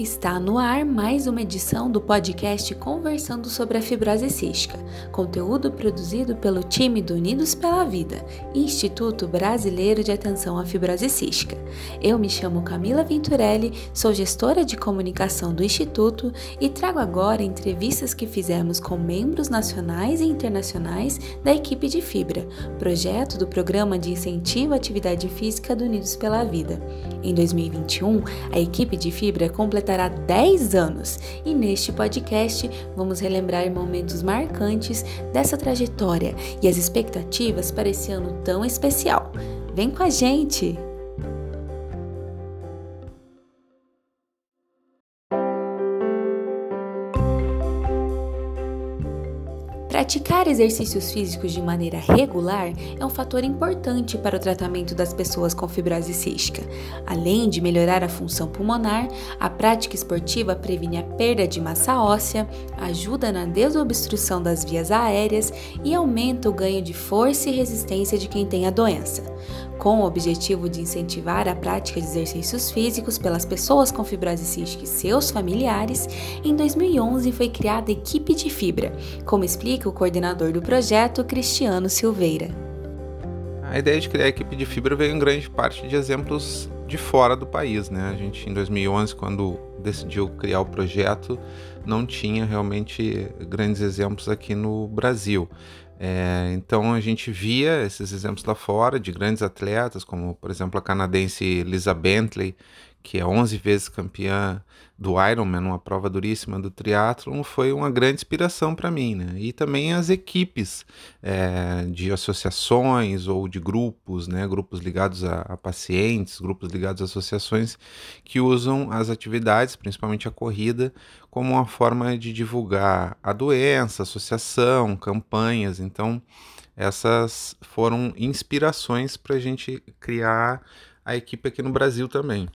Está no ar mais uma edição do podcast Conversando sobre a Fibrose Cística, conteúdo produzido pelo time do Unidos pela Vida, Instituto Brasileiro de Atenção à Fibrose Cística. Eu me chamo Camila Venturelli, sou gestora de comunicação do Instituto e trago agora entrevistas que fizemos com membros nacionais e internacionais da equipe de Fibra, projeto do Programa de Incentivo à Atividade Física do Unidos pela Vida. Em 2021, a equipe de Fibra completará completará 10 anos e neste podcast vamos relembrar momentos marcantes dessa trajetória e as expectativas para esse ano tão especial. Vem com a gente! Praticar exercícios físicos de maneira regular é um fator importante para o tratamento das pessoas com fibrose cística. Além de melhorar a função pulmonar, a prática esportiva previne a perda de massa óssea, ajuda na desobstrução das vias aéreas e aumenta o ganho de força e resistência de quem tem a doença com o objetivo de incentivar a prática de exercícios físicos pelas pessoas com fibrose cística e seus familiares, em 2011 foi criada a equipe de fibra, como explica o coordenador do projeto, Cristiano Silveira. A ideia de criar a equipe de fibra veio em grande parte de exemplos de fora do país, né? A gente em 2011, quando decidiu criar o projeto, não tinha realmente grandes exemplos aqui no Brasil. É, então a gente via esses exemplos lá fora de grandes atletas, como por exemplo a canadense Lisa Bentley, que é 11 vezes campeã do Ironman, uma prova duríssima do triatlon, foi uma grande inspiração para mim, né? E também as equipes é, de associações ou de grupos, né? Grupos ligados a, a, pacientes, grupos ligados a associações que usam as atividades, principalmente a corrida, como uma forma de divulgar a doença, associação, campanhas. Então, essas foram inspirações para a gente criar a equipe aqui no Brasil também.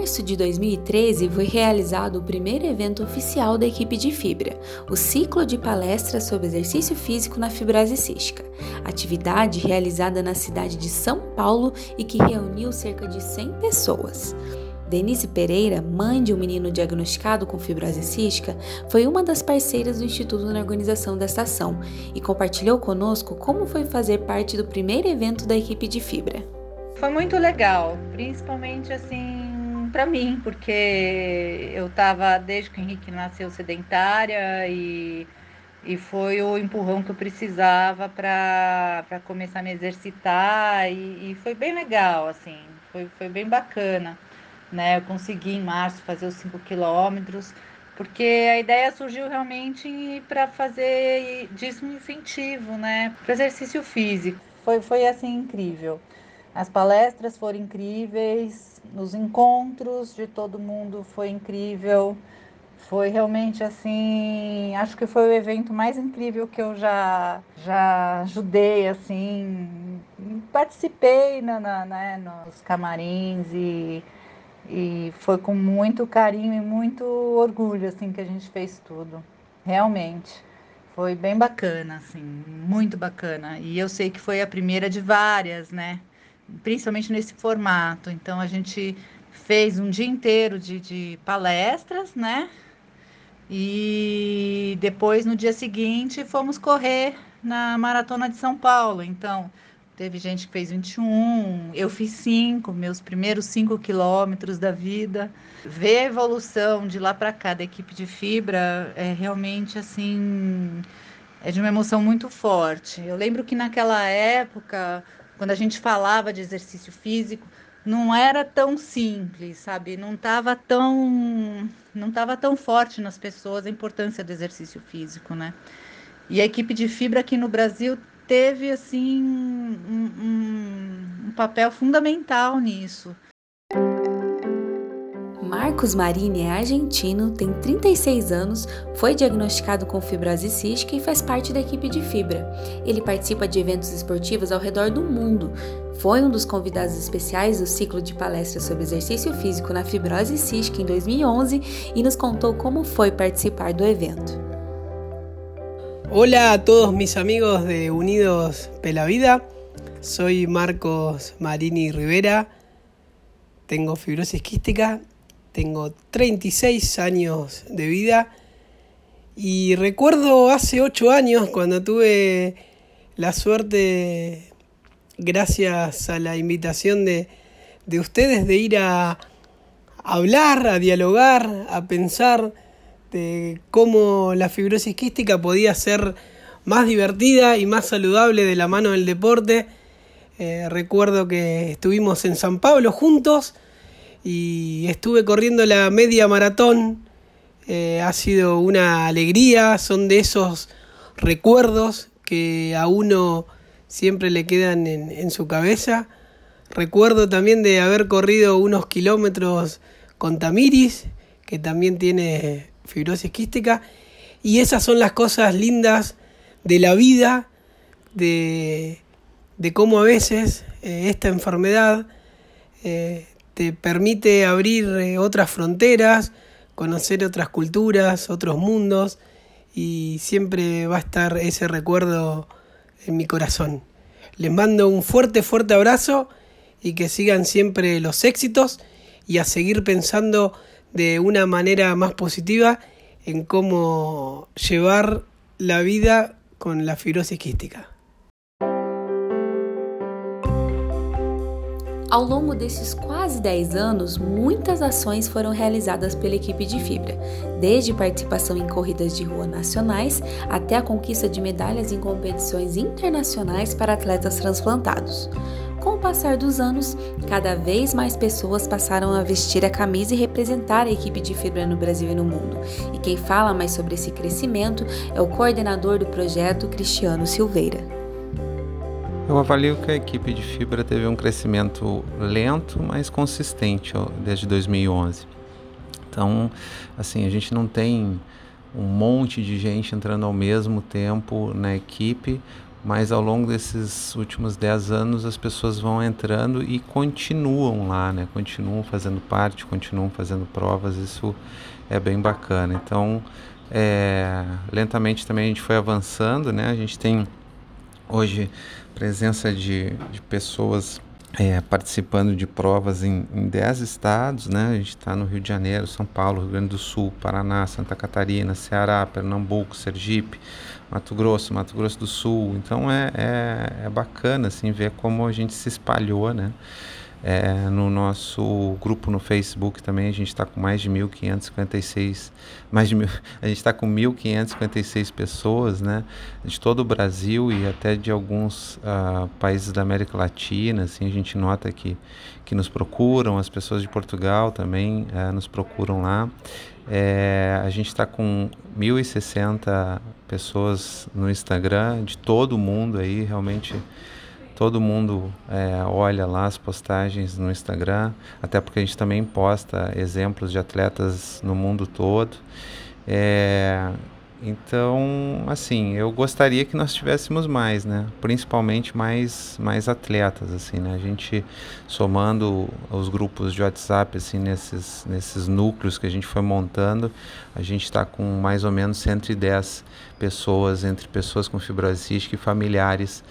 Março de 2013 foi realizado o primeiro evento oficial da equipe de Fibra, o ciclo de palestras sobre exercício físico na fibrose cística, atividade realizada na cidade de São Paulo e que reuniu cerca de 100 pessoas. Denise Pereira, mãe de um menino diagnosticado com fibrose cística, foi uma das parceiras do Instituto na organização desta ação e compartilhou conosco como foi fazer parte do primeiro evento da equipe de Fibra. Foi muito legal, principalmente assim para mim, porque eu estava desde que o Henrique nasceu sedentária e, e foi o empurrão que eu precisava para começar a me exercitar e, e, foi bem legal, assim, foi, foi bem bacana, né? Eu consegui em março fazer os 5 quilômetros, porque a ideia surgiu realmente para fazer disso um incentivo, né? Para exercício físico. Foi, foi assim incrível. As palestras foram incríveis, os encontros de todo mundo foi incrível. Foi realmente assim, acho que foi o evento mais incrível que eu já já ajudei assim, participei na, na né, nos camarins e, e foi com muito carinho e muito orgulho assim que a gente fez tudo. Realmente foi bem bacana, assim, muito bacana. E eu sei que foi a primeira de várias, né? Principalmente nesse formato. Então a gente fez um dia inteiro de, de palestras, né? E depois no dia seguinte fomos correr na maratona de São Paulo. Então teve gente que fez 21, eu fiz 5, meus primeiros 5 quilômetros da vida. Ver a evolução de lá para cá da equipe de fibra é realmente assim é de uma emoção muito forte. Eu lembro que naquela época quando a gente falava de exercício físico, não era tão simples, sabe? Não estava tão não tava tão forte nas pessoas a importância do exercício físico, né? E a equipe de fibra aqui no Brasil teve assim um, um, um papel fundamental nisso. Marcos Marini é argentino, tem 36 anos, foi diagnosticado com fibrose cística e faz parte da equipe de fibra. Ele participa de eventos esportivos ao redor do mundo. Foi um dos convidados especiais do ciclo de palestras sobre exercício físico na fibrose cística em 2011 e nos contou como foi participar do evento. Hola a todos mis amigos de Unidos pela Vida. Soy Marcos Marini Rivera. tengo fibrosis quística, tengo 36 años de vida y recuerdo hace 8 años cuando tuve la suerte, gracias a la invitación de, de ustedes, de ir a hablar, a dialogar, a pensar de cómo la fibrosis quística podía ser más divertida y más saludable de la mano del deporte. Eh, recuerdo que estuvimos en San Pablo juntos y estuve corriendo la media maratón. Eh, ha sido una alegría, son de esos recuerdos que a uno siempre le quedan en, en su cabeza. Recuerdo también de haber corrido unos kilómetros con Tamiris, que también tiene fibrosis quística. Y esas son las cosas lindas de la vida, de, de cómo a veces eh, esta enfermedad eh, te permite abrir eh, otras fronteras, conocer otras culturas, otros mundos, y siempre va a estar ese recuerdo en mi corazón. Les mando un fuerte, fuerte abrazo y que sigan siempre los éxitos y a seguir pensando de una manera más positiva en cómo llevar la vida con la fibrosis quística. Ao longo desses quase 10 anos, muitas ações foram realizadas pela equipe de Fibra, desde participação em corridas de rua nacionais até a conquista de medalhas em competições internacionais para atletas transplantados. Com o passar dos anos, cada vez mais pessoas passaram a vestir a camisa e representar a equipe de fibra no Brasil e no mundo. E quem fala mais sobre esse crescimento é o coordenador do projeto, Cristiano Silveira. Eu avalio que a equipe de fibra teve um crescimento lento, mas consistente desde 2011. Então, assim, a gente não tem um monte de gente entrando ao mesmo tempo na equipe, mas ao longo desses últimos 10 anos as pessoas vão entrando e continuam lá, né? Continuam fazendo parte, continuam fazendo provas, isso é bem bacana. Então, é, lentamente também a gente foi avançando, né? A gente tem hoje presença de, de pessoas é, participando de provas em, em 10 estados, né? A gente está no Rio de Janeiro, São Paulo, Rio Grande do Sul, Paraná, Santa Catarina, Ceará, Pernambuco, Sergipe, Mato Grosso, Mato Grosso do Sul. Então é, é, é bacana assim ver como a gente se espalhou, né? É, no nosso grupo no Facebook também a gente está com mais de 1.556, mais de mil, a gente está com 1.556 pessoas, né, de todo o Brasil e até de alguns uh, países da América Latina, assim, a gente nota que, que nos procuram, as pessoas de Portugal também uh, nos procuram lá. É, a gente está com 1.060 pessoas no Instagram de todo o mundo aí, realmente Todo mundo é, olha lá as postagens no Instagram, até porque a gente também posta exemplos de atletas no mundo todo. É, então, assim, eu gostaria que nós tivéssemos mais, né? Principalmente mais, mais atletas, assim, né? A gente somando os grupos de WhatsApp, assim, nesses, nesses núcleos que a gente foi montando, a gente está com mais ou menos 110 pessoas, entre pessoas com fibrose e familiares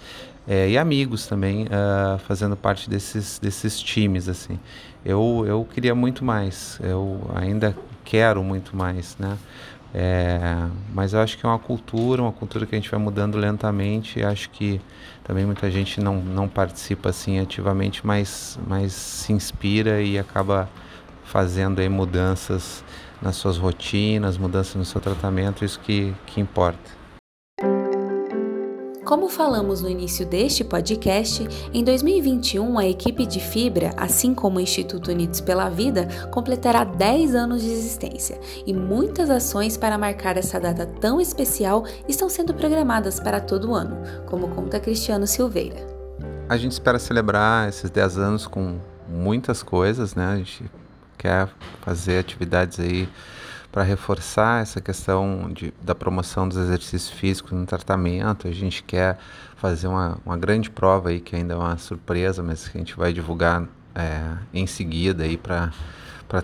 é, e amigos também uh, fazendo parte desses, desses times assim. Eu, eu queria muito mais eu ainda quero muito mais né? É, mas eu acho que é uma cultura uma cultura que a gente vai mudando lentamente acho que também muita gente não, não participa assim ativamente mas, mas se inspira e acaba fazendo aí mudanças nas suas rotinas mudanças no seu tratamento isso que, que importa como falamos no início deste podcast, em 2021 a equipe de Fibra, assim como o Instituto Unidos pela Vida, completará 10 anos de existência e muitas ações para marcar essa data tão especial estão sendo programadas para todo o ano, como conta Cristiano Silveira. A gente espera celebrar esses 10 anos com muitas coisas, né? A gente quer fazer atividades aí para reforçar essa questão de, da promoção dos exercícios físicos no tratamento. A gente quer fazer uma, uma grande prova aí, que ainda é uma surpresa, mas que a gente vai divulgar é, em seguida aí para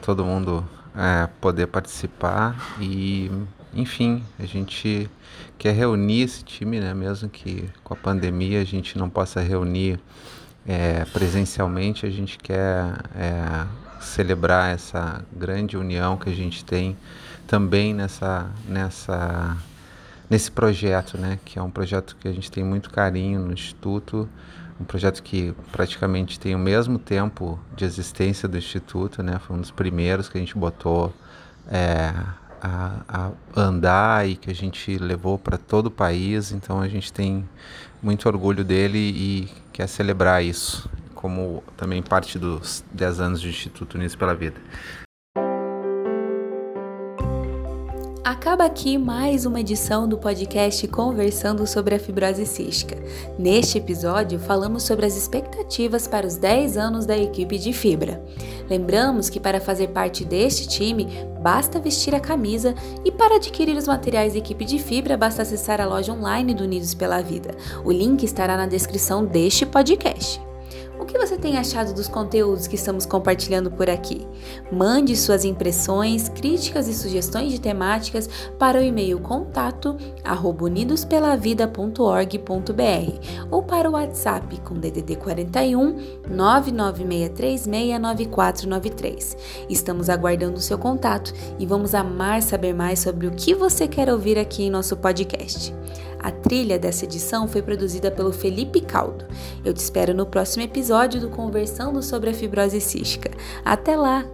todo mundo é, poder participar. E, enfim, a gente quer reunir esse time, né? mesmo que com a pandemia a gente não possa reunir é, presencialmente, a gente quer é, celebrar essa grande união que a gente tem também nessa, nessa, nesse projeto, né? Que é um projeto que a gente tem muito carinho no Instituto, um projeto que praticamente tem o mesmo tempo de existência do Instituto, né? Foi um dos primeiros que a gente botou é, a, a, andar e que a gente levou para todo o país. Então a gente tem muito orgulho dele e quer celebrar isso como também parte dos 10 anos do Instituto Unidos pela Vida. Acaba aqui mais uma edição do podcast Conversando sobre a Fibrose Cística. Neste episódio, falamos sobre as expectativas para os 10 anos da equipe de fibra. Lembramos que para fazer parte deste time, basta vestir a camisa e para adquirir os materiais da equipe de fibra, basta acessar a loja online do Unidos pela Vida. O link estará na descrição deste podcast. O que você tem achado dos conteúdos que estamos compartilhando por aqui? Mande suas impressões, críticas e sugestões de temáticas para o e-mail contato unidospelavida.org.br ou para o WhatsApp com DDD 41 996369493. Estamos aguardando o seu contato e vamos amar saber mais sobre o que você quer ouvir aqui em nosso podcast. A trilha dessa edição foi produzida pelo Felipe Caldo. Eu te espero no próximo episódio do Conversando sobre a Fibrose Cística. Até lá!